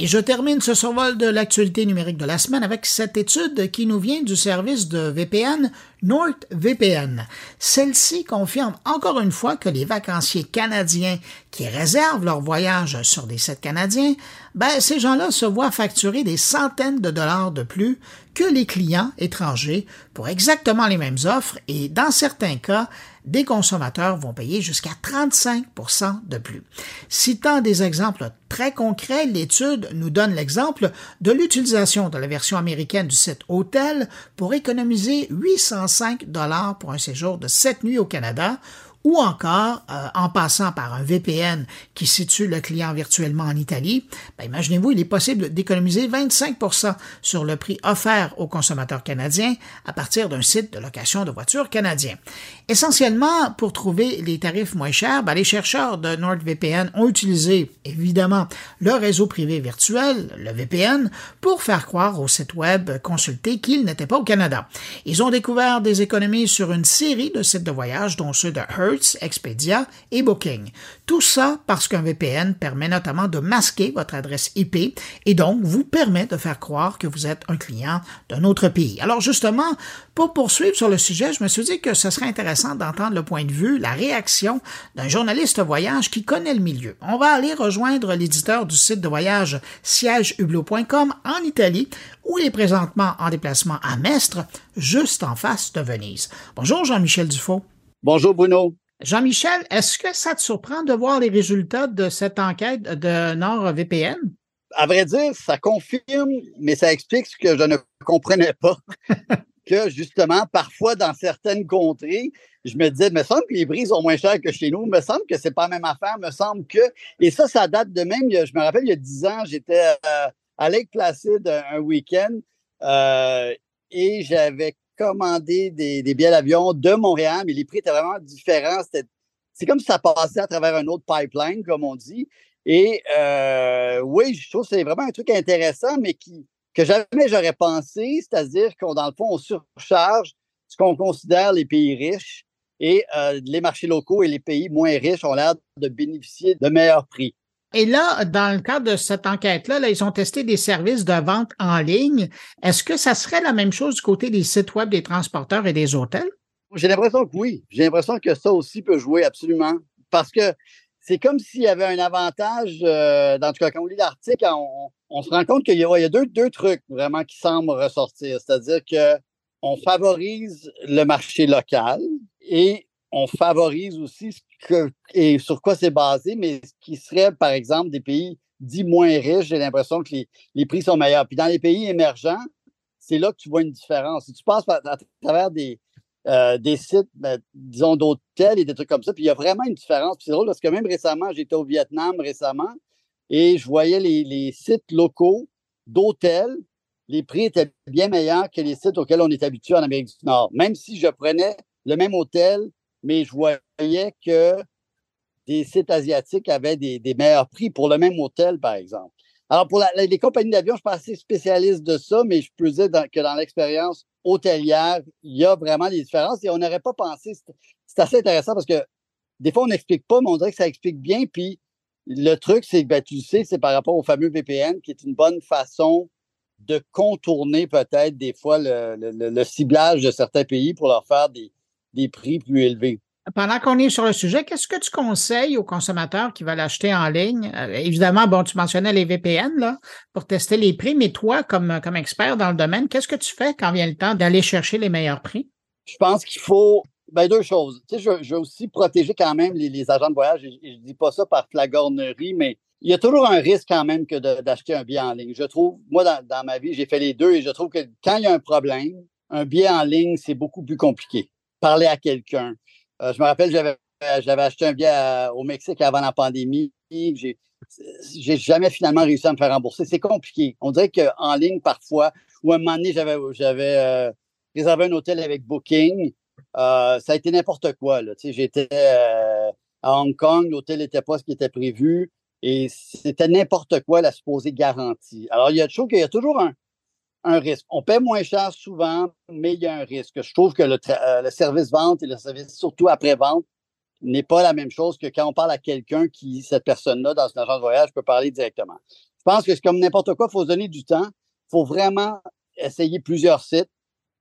Et je termine ce survol de l'actualité numérique de la semaine avec cette étude qui nous vient du service de VPN NordVPN. Celle-ci confirme encore une fois que les vacanciers canadiens qui réservent leur voyage sur des sites canadiens, ben, ces gens-là se voient facturer des centaines de dollars de plus que les clients étrangers pour exactement les mêmes offres et dans certains cas, des consommateurs vont payer jusqu'à 35% de plus. Citant des exemples très concrets, l'étude nous donne l'exemple de l'utilisation de la version américaine du site Hôtel pour économiser 805 dollars pour un séjour de 7 nuits au Canada ou encore euh, en passant par un VPN qui situe le client virtuellement en Italie, ben, imaginez-vous, il est possible d'économiser 25% sur le prix offert aux consommateurs canadiens à partir d'un site de location de voitures canadien. Essentiellement, pour trouver les tarifs moins chers, ben, les chercheurs de NordVPN ont utilisé évidemment le réseau privé virtuel, le VPN, pour faire croire au site web consulté qu'ils n'étaient pas au Canada. Ils ont découvert des économies sur une série de sites de voyage, dont ceux de Expedia et Booking. Tout ça parce qu'un VPN permet notamment de masquer votre adresse IP et donc vous permet de faire croire que vous êtes un client d'un autre pays. Alors justement, pour poursuivre sur le sujet, je me suis dit que ce serait intéressant d'entendre le point de vue, la réaction d'un journaliste voyage qui connaît le milieu. On va aller rejoindre l'éditeur du site de voyage siègehublot.com en Italie où il est présentement en déplacement à Mestre, juste en face de Venise. Bonjour Jean-Michel Dufault. Bonjour Bruno. Jean-Michel, est-ce que ça te surprend de voir les résultats de cette enquête de NordVPN? À vrai dire, ça confirme, mais ça explique ce que je ne comprenais pas. que justement, parfois, dans certaines contrées, je me disais, me semble que les prix sont moins chers que chez nous, me semble que c'est pas la même affaire, me semble que. Et ça, ça date de même. Je me rappelle, il y a dix ans, j'étais à Lake Placid un, week-end euh, et j'avais commander des, billets d'avion de Montréal, mais les prix étaient vraiment différents. C'est comme si ça passait à travers un autre pipeline, comme on dit. Et euh, oui, je trouve que c'est vraiment un truc intéressant, mais qui, que jamais j'aurais pensé, c'est-à-dire qu'on, dans le fond, on surcharge ce qu'on considère les pays riches et euh, les marchés locaux et les pays moins riches ont l'air de bénéficier de meilleurs prix. Et là, dans le cadre de cette enquête-là, là, ils ont testé des services de vente en ligne. Est-ce que ça serait la même chose du côté des sites web des transporteurs et des hôtels? J'ai l'impression que oui. J'ai l'impression que ça aussi peut jouer absolument. Parce que c'est comme s'il y avait un avantage, euh, dans tout cas, quand on lit l'article, on, se rend compte qu'il y a, deux, deux, trucs vraiment qui semblent ressortir. C'est-à-dire qu'on favorise le marché local et on favorise aussi ce que, et sur quoi c'est basé, mais ce qui serait, par exemple, des pays dits moins riches, j'ai l'impression que les, prix sont meilleurs. Puis dans les pays émergents, c'est là que tu vois une différence. Si tu passes à, travers des, euh, sites, ben, disons, d'hôtels et des trucs comme ça, puis il y a vraiment une différence. Puis c'est drôle parce que même récemment, j'étais au Vietnam récemment et je voyais les, les sites locaux d'hôtels. Les prix étaient bien meilleurs que les sites auxquels on est habitué en Amérique du Nord. Même si je prenais le même hôtel mais je voyais que des sites asiatiques avaient des, meilleurs prix pour le même hôtel, par exemple. Alors, pour les compagnies d'avion, je ne suis pas assez spécialiste de ça, mais je peux dire que dans l'expérience hôtelière, il y a vraiment des différences et on n'aurait pas pensé. C'est assez intéressant parce que des fois, on n'explique pas, mais on dirait que ça explique bien. Puis le truc, c'est que ben, tu sais, c'est par rapport au fameux VPN qui est une bonne façon de contourner peut-être des fois le, ciblage de certains pays pour leur faire des, des prix plus élevés. Pendant qu'on est sur le sujet, qu'est-ce que tu conseilles aux consommateurs qui veulent acheter en ligne? Euh, évidemment, bon, tu mentionnais les VPN là, pour tester les prix, mais toi, comme, comme expert dans le domaine, qu'est-ce que tu fais quand vient le temps d'aller chercher les meilleurs prix? Je pense qu'il faut ben, deux choses. Tu sais, je, veux aussi protéger quand même les, agents de voyage. je ne dis pas ça par flagornerie, mais il y a toujours un risque quand même que d'acheter un billet en ligne. Je trouve, moi, dans, dans ma vie, j'ai fait les deux et je trouve que quand il y a un problème, un billet en ligne, c'est beaucoup plus compliqué parler à quelqu'un. Euh, je me rappelle, j'avais, j'avais acheté un billet au Mexique avant la pandémie. J'ai, jamais finalement réussi à me faire rembourser. C'est compliqué. On dirait qu'en ligne, parfois, ou un moment donné, j'avais, euh, réservé un hôtel avec Booking. Euh, ça a été n'importe quoi. J'étais à Hong Kong, l'hôtel n'était pas ce qui était prévu et c'était n'importe quoi la supposée garantie. Alors, il y a, qu'il y a toujours un, risque. On paie moins cher souvent, mais il y a un risque. Je trouve que le, euh, service vente et le service surtout après-vente n'est pas la même chose que quand on parle à quelqu'un qui, cette personne-là, dans une agence de voyage, peut parler directement. Je pense que c'est comme n'importe quoi, il faut se donner du temps. Il faut vraiment essayer plusieurs sites.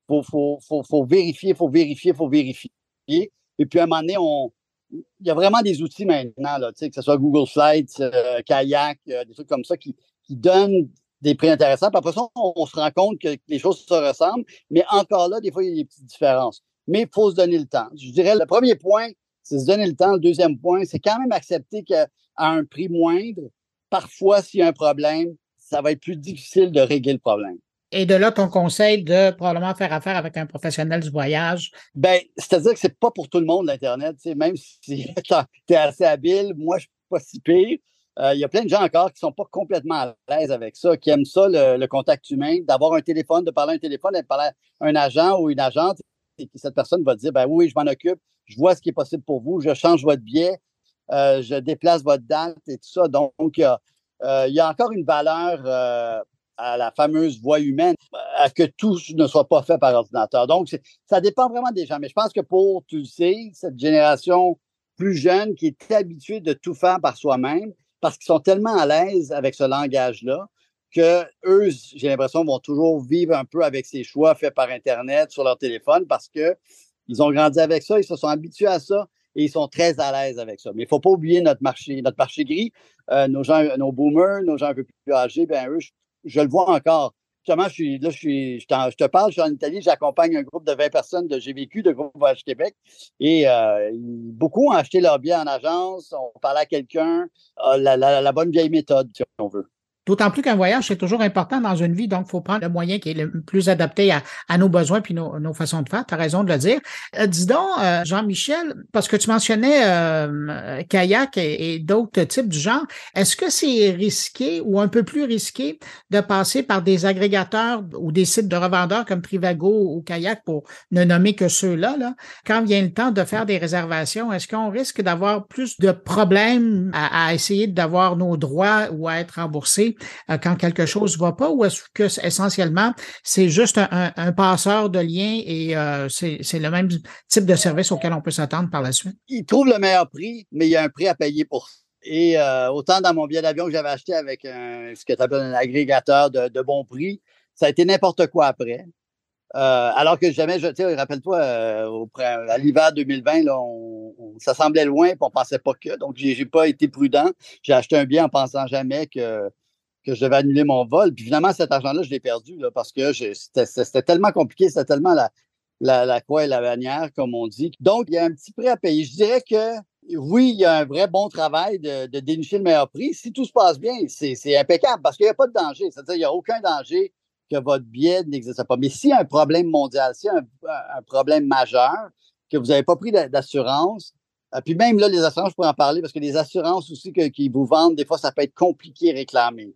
Il faut, faut, faut, vérifier, il faut vérifier, il faut vérifier. Et puis, à un moment donné, on, il y a vraiment des outils maintenant, que ce soit Google Slides, euh, Kayak, euh, des trucs comme ça qui donnent des prix intéressants. Puis après ça, on, se rend compte que les choses se ressemblent, mais encore là, des fois, il y a des petites différences. Mais il faut se donner le temps. Je dirais, le premier point, c'est se donner le temps. Le deuxième point, c'est quand même accepter qu'à un prix moindre, parfois, s'il y a un problème, ça va être plus difficile de régler le problème. Et de là, ton conseil de probablement faire affaire avec un professionnel du voyage? Ben, c'est-à-dire que c'est pas pour tout le monde, l'Internet. Même si tu es assez habile, moi, je suis pas si pire. Euh, il y a plein de gens encore qui sont pas complètement à l'aise avec ça, qui aiment ça, le, contact humain, d'avoir un téléphone, de parler à un téléphone, de parler à un agent ou une agente, et que cette personne va dire, ben oui, je m'en occupe, je vois ce qui est possible pour vous, je change votre billet, euh, je déplace votre date et tout ça. Donc, il y a, euh, encore une valeur à la fameuse voix humaine, à que tout ne soit pas fait par ordinateur. Donc, ça dépend vraiment des gens. Mais je pense que pour, tu le sais, cette génération plus jeune qui est habituée de tout faire par soi-même, parce qu'ils sont tellement à l'aise avec ce langage-là, que eux, j'ai l'impression, vont toujours vivre un peu avec ces choix faits par Internet sur leur téléphone parce que ils ont grandi avec ça, ils se sont habitués à ça et ils sont très à l'aise avec ça. Mais il ne faut pas oublier notre marché, notre marché gris, euh, nos gens, nos boomers, nos gens un peu plus âgés, ben eux, je le vois encore. Justement, je suis, là, je, suis, je, te parle, je suis en Italie, j'accompagne un groupe de 20 personnes de GVQ, de Groupe Voyage Québec. Et euh, beaucoup ont acheté leur bien en agence, on parlait à quelqu'un, euh, la bonne vieille méthode, si on veut. D'autant plus qu'un voyage, c'est toujours important dans une vie, donc il faut prendre le moyen qui est le plus adapté à, nos besoins puis nos, façons de faire. Tu as raison de le dire. Euh, dis donc, euh, Jean-Michel, parce que tu mentionnais euh, kayak et, d'autres types du genre, est-ce que c'est risqué ou un peu plus risqué de passer par des agrégateurs ou des sites de revendeurs comme Trivago ou Kayak pour ne nommer que ceux-là? Là, quand vient le temps de faire des réservations, est-ce qu'on risque d'avoir plus de problèmes à, à essayer d'avoir nos droits ou à être remboursés euh, quand quelque chose ne va pas ou est-ce que essentiellement c'est juste un, passeur de lien et euh, c'est le même type de service auquel on peut s'attendre par la suite? Il trouve le meilleur prix, mais il y a un prix à payer pour ça. Et euh, autant dans mon billet d'avion que j'avais acheté avec ce que tu appelles un agrégateur de, bon prix, ça a été n'importe quoi après. alors que jamais, je, rappelle-toi, à l'hiver 2020, là, ça semblait loin, et on pensait pas que. Donc, j'ai pas été prudent. J'ai acheté un billet en pensant jamais que que je devais annuler mon vol. Puis finalement, cet argent-là, je l'ai perdu parce que c'était tellement compliqué, c'était tellement la, la, la et la bannière, comme on dit. Donc, il y a un petit prix à payer. Je dirais que oui, il y a un vrai bon travail de, de dénicher le meilleur prix. Si tout se passe bien, c'est impeccable parce qu'il n'y a pas de danger. C'est-à-dire qu'il n'y a aucun danger que votre billet n'existe pas. Mais s'il y a un problème mondial, s'il y a un, problème majeur, que vous n'avez pas pris d'assurance, puis même là, les assurances, je pourrais en parler parce que les assurances aussi qui vous vendent, des fois, ça peut être compliqué à réclamer.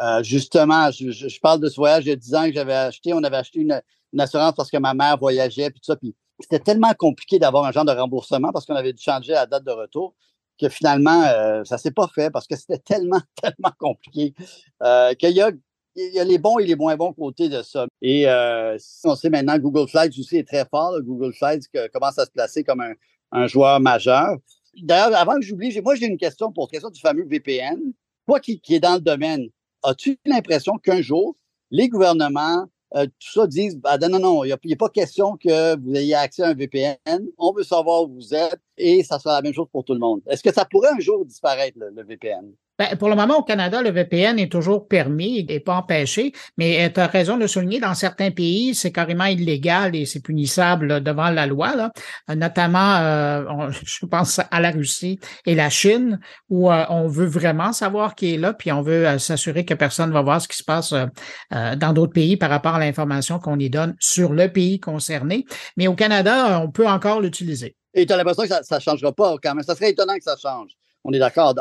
Euh, justement, je, parle de ce voyage il y a 10 ans que j'avais acheté. On avait acheté une, assurance parce que ma mère voyageait, puis tout ça. Puis c'était tellement compliqué d'avoir un genre de remboursement parce qu'on avait dû changer la date de retour que finalement, euh, ça ne s'est pas fait parce que c'était tellement, tellement compliqué euh, qu'il y a, il y a les bons et les moins bons côtés de ça. Et on sait maintenant, Google Slides aussi est très fort. Google Slides commence à se placer comme un, joueur majeur. D'ailleurs, avant que j'oublie, moi j'ai une question pour question du fameux VPN. Toi qui, qui est dans le domaine, as-tu l'impression qu'un jour, les gouvernements, euh, tout ça disent, ah, non, non, il n'y a, pas question que vous ayez accès à un VPN, on veut savoir où vous êtes et ça sera la même chose pour tout le monde. Est-ce que ça pourrait un jour disparaître, le VPN? Ben, pour le moment, au Canada, le VPN est toujours permis et pas empêché, mais euh, tu as raison de souligner, dans certains pays, c'est carrément illégal et c'est punissable devant la loi, là. Euh, notamment, euh, je pense à la Russie et la Chine, où on veut vraiment savoir qui est là, puis on veut s'assurer que personne va voir ce qui se passe dans d'autres pays par rapport à l'information qu'on y donne sur le pays concerné. Mais au Canada, on peut encore l'utiliser. Et tu as l'impression que ça ne changera pas quand même. Ça serait étonnant que ça change. On est d'accord.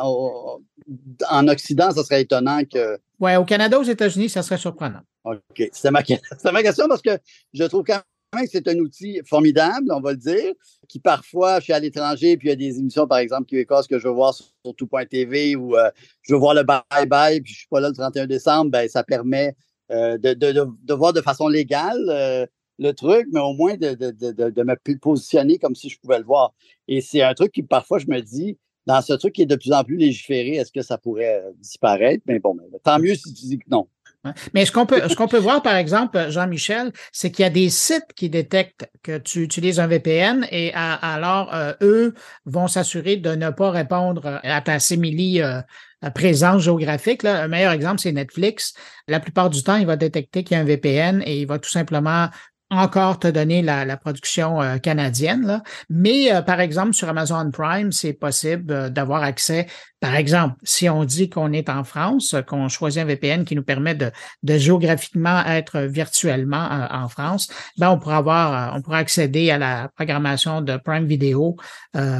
En Occident, ça serait étonnant que. Oui, au Canada, aux États-Unis, ça serait surprenant. OK. C'était ma, ma, question parce que je trouve quand même que c'est un outil formidable, on va le dire, qui parfois, je suis à l'étranger, puis il y a des émissions, par exemple, québécoises que je veux voir sur, tout.tv ou euh, je veux voir le bye-bye, puis je ne suis pas là le 31 décembre, ben, ça permet euh, de, de, de, voir de façon légale euh, le truc, mais au moins de, de, me positionner comme si je pouvais le voir. Et c'est un truc qui, parfois, je me dis, dans ce truc qui est de plus en plus légiféré, est-ce que ça pourrait disparaître? Mais bon, tant mieux si tu dis que non. Mais ce qu'on peut, ce qu'on peut voir, par exemple, Jean-Michel, c'est qu'il y a des sites qui détectent que tu utilises un VPN et alors euh, eux vont s'assurer de ne pas répondre à ta simili euh, présence géographique. Un meilleur exemple, c'est Netflix. La plupart du temps, il va détecter qu'il y a un VPN et il va tout simplement encore te donner la, production euh, canadienne. Là. Mais euh, par exemple, sur Amazon Prime, c'est possible euh, d'avoir accès. Par exemple, si on dit qu'on est en France, qu'on choisit un VPN qui nous permet de, de géographiquement être virtuellement en France, ben on pourra avoir, on pourra accéder à la programmation de Prime Video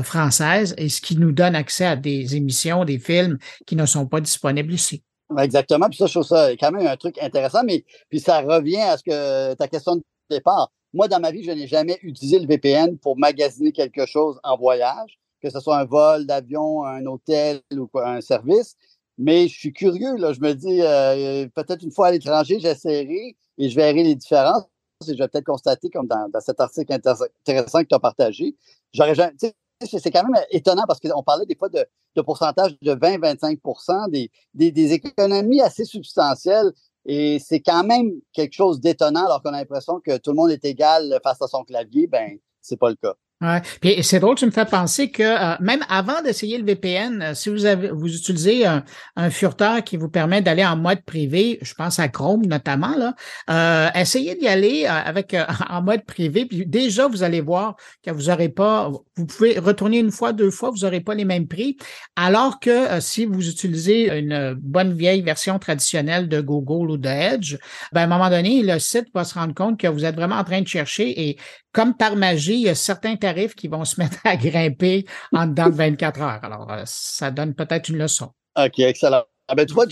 française et ce qui nous donne accès à des émissions, des films qui ne sont pas disponibles ici. Exactement. Puis ça, je trouve ça quand même un truc intéressant, mais puis ça revient à ce que ta question départ. Moi, dans ma vie, je n'ai jamais utilisé le VPN pour magasiner quelque chose en voyage, que ce soit un vol d'avion, un hôtel ou un service. Mais je suis curieux, là. Je me dis, euh, peut-être une fois à l'étranger, j'essaierai et je verrai les différences. Et je vais peut-être constater, comme dans, cet article intéressant que tu as partagé, c'est quand même étonnant parce qu'on parlait des fois de, de pourcentage de 20-25 des, des, des, économies assez substantielles et c'est quand même quelque chose d'étonnant alors qu'on a l'impression que tout le monde est égal face à son clavier. Ben, c'est pas le cas. Ouais. Puis c'est drôle, tu me fais penser que euh, même avant d'essayer le VPN, euh, si vous avez vous utilisez un, un furteur qui vous permet d'aller en mode privé, je pense à Chrome notamment, là, euh, essayez d'y aller euh, avec en mode privé, puis déjà vous allez voir que vous n'aurez pas, vous pouvez retourner une fois, deux fois, vous n'aurez pas les mêmes prix, alors que si vous utilisez une bonne vieille version traditionnelle de Google ou de Edge, ben, à un moment donné, le site va se rendre compte que vous êtes vraiment en train de chercher et comme par magie, il y a certains tarifs qui vont se mettre à grimper en dedans de 24 heures. Alors, euh, ça donne peut-être une leçon. OK, excellent. Ah ben, tu vois,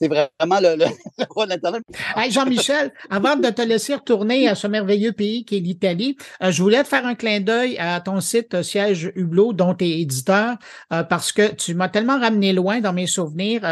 c'est vraiment le, roi de l'Internet. Jean-Michel, avant de te laisser retourner à ce merveilleux pays qui est l'Italie, euh, je voulais te faire un clin d'œil à ton site euh, Siège Hublot, dont tu es éditeur, euh, parce que tu m'as tellement ramené loin dans mes souvenirs.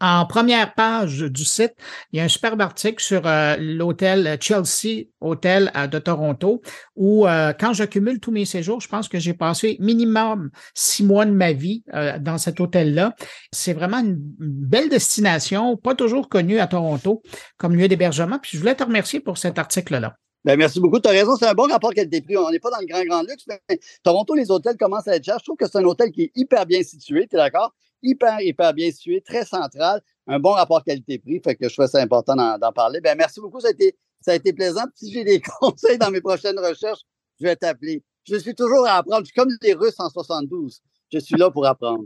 en première page du site, il y a un superbe article sur l'hôtel Chelsea, hôtel de Toronto, où quand j'accumule tous mes séjours, je pense que j'ai passé minimum six mois de ma vie dans cet hôtel-là. C'est vraiment une belle destination pas toujours connue à Toronto comme lieu d'hébergement. Puis je voulais te remercier pour cet article-là. Ben, merci beaucoup. Tu as raison, c'est un bon rapport qualité-prix. On n'est pas dans le grand, grand luxe, mais Toronto, les hôtels commencent à être chers. Je trouve que c'est un hôtel qui est hyper bien situé, tu es d'accord? Hyper, hyper bien situé, très central, un bon rapport qualité-prix. Fait que je trouve ça important d'en parler. Ben, merci beaucoup, ça a été, ça a été plaisant. si j'ai des conseils dans mes prochaines recherches, je vais t'appeler. Je suis toujours à apprendre. Je suis comme les Russes en 72. Je suis là pour apprendre.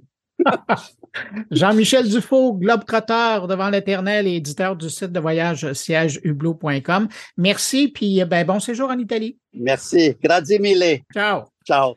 Jean-Michel Dufault, globe-trotteur devant l'éternel et éditeur du site de voyage siègehublot.com. Merci, puis ben, bon séjour en Italie. Merci. Grazie mille. Ciao. Ciao.